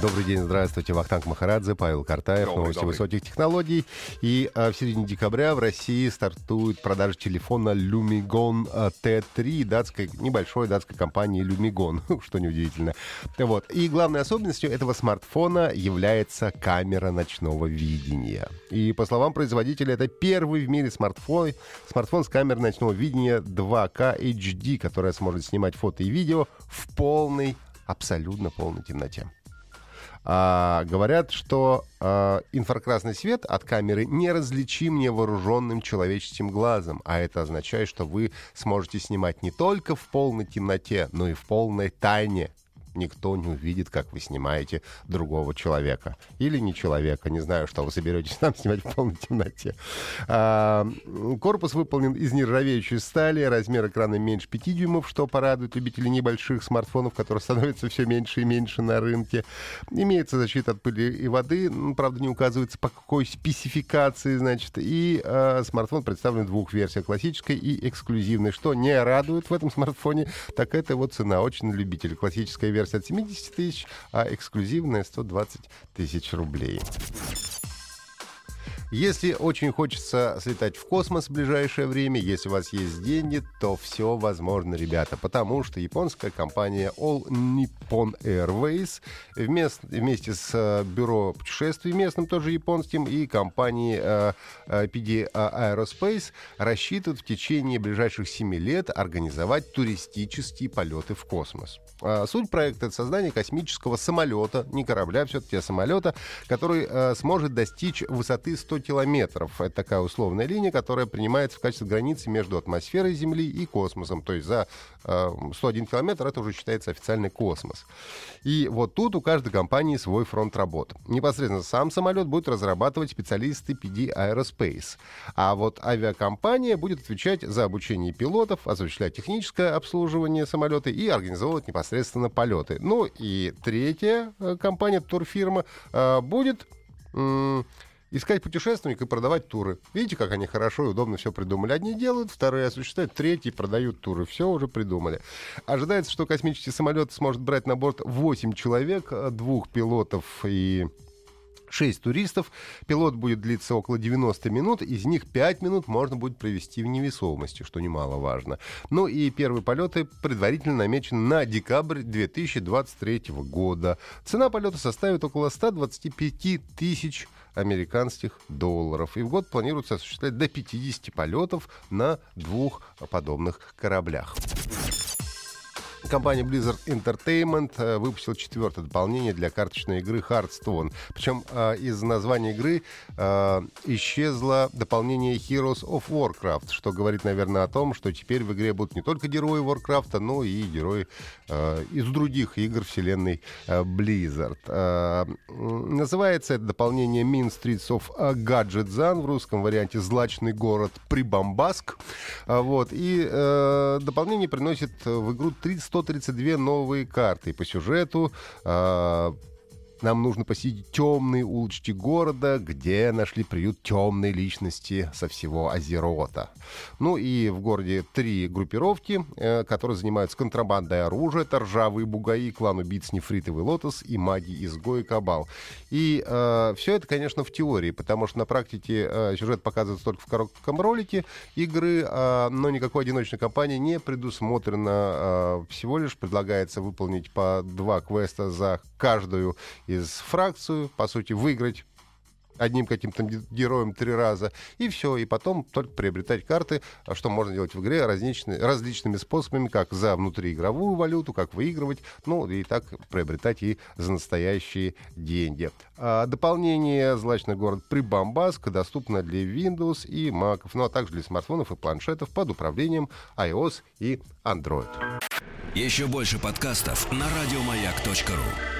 Добрый день, здравствуйте. Вахтанг Махарадзе, Павел Картаев, Добрый, новости добрый. высоких технологий. И а, в середине декабря в России стартует продажа телефона Lumigon а, T3 датской, небольшой датской компании Lumigon, что неудивительно. Вот. И главной особенностью этого смартфона является камера ночного видения. И по словам производителя, это первый в мире смартфон, смартфон с камерой ночного видения 2K HD, которая сможет снимать фото и видео в полной, абсолютно полной темноте. А, говорят, что а, инфракрасный свет от камеры неразличим невооруженным человеческим глазом, а это означает, что вы сможете снимать не только в полной темноте, но и в полной тайне. Никто не увидит, как вы снимаете другого человека. Или не человека. Не знаю, что вы соберетесь там снимать в полной темноте. А, корпус выполнен из нержавеющей стали. Размер экрана меньше 5 дюймов, что порадует любителей небольших смартфонов, которые становятся все меньше и меньше на рынке. Имеется защита от пыли и воды. Правда, не указывается, по какой спецификации, значит. И а, смартфон представлен в двух версиях. Классической и эксклюзивной. Что не радует в этом смартфоне, так это его цена. Очень на любителя. Классическая версия от 70 тысяч, а эксклюзивная 120 тысяч рублей. Если очень хочется слетать в космос в ближайшее время, если у вас есть деньги, то все возможно, ребята, потому что японская компания All Nippon Airways вместе, вместе с э, бюро путешествий местным, тоже японским, и компанией э, э, PD Aerospace рассчитывают в течение ближайших 7 лет организовать туристические полеты в космос. А, Суть проекта — это создание космического самолета, не корабля, все-таки а самолета, который э, сможет достичь высоты 100 километров. Это такая условная линия, которая принимается в качестве границы между атмосферой Земли и космосом. То есть за э, 101 километр это уже считается официальный космос. И вот тут у каждой компании свой фронт работ. Непосредственно сам самолет будет разрабатывать специалисты PD Aerospace. А вот авиакомпания будет отвечать за обучение пилотов, осуществлять техническое обслуживание самолета и организовывать непосредственно полеты. Ну и третья э, компания, турфирма, э, будет искать путешественников и продавать туры. Видите, как они хорошо и удобно все придумали. Одни делают, вторые осуществляют, третьи продают туры. Все уже придумали. Ожидается, что космический самолет сможет брать на борт 8 человек, э, двух пилотов и 6 туристов. Пилот будет длиться около 90 минут, из них 5 минут можно будет провести в невесомости, что немаловажно. Ну и первые полеты предварительно намечены на декабрь 2023 года. Цена полета составит около 125 тысяч американских долларов. И в год планируется осуществлять до 50 полетов на двух подобных кораблях. Компания Blizzard Entertainment э, выпустила четвертое дополнение для карточной игры Hearthstone. Причем э, из названия игры э, исчезло дополнение Heroes of Warcraft, что говорит, наверное, о том, что теперь в игре будут не только герои Warcraft, но и герои из других игр вселенной Blizzard. Называется это дополнение Mean Streets of Gadget Zone, в русском варианте «Злачный город Прибамбаск». А, Вот. И э, дополнение приносит в игру 30 132 новые карты. И по сюжету э, нам нужно посетить темные улочки города, где нашли приют темной личности со всего Азерота. Ну и в городе три группировки, э, которые занимаются контрабандой оружия. Это ржавые бугаи, клан убийц Нефритовый Лотос и маги изгои Кабал. И э, все это, конечно, в теории, потому что на практике э, сюжет показывается только в коротком ролике игры, э, но никакой одиночной кампании не предусмотрено. Э, всего лишь предлагается выполнить по два квеста за каждую из фракцию, по сути, выиграть одним каким-то ге- героем три раза, и все, и потом только приобретать карты, а что можно делать в игре различными, различными способами, как за внутриигровую валюту, как выигрывать, ну и так приобретать и за настоящие деньги. А дополнение «Злачный город Прибамбаск» доступно для Windows и Mac, ну а также для смартфонов и планшетов под управлением iOS и Android. Еще больше подкастов на радиомаяк.ру.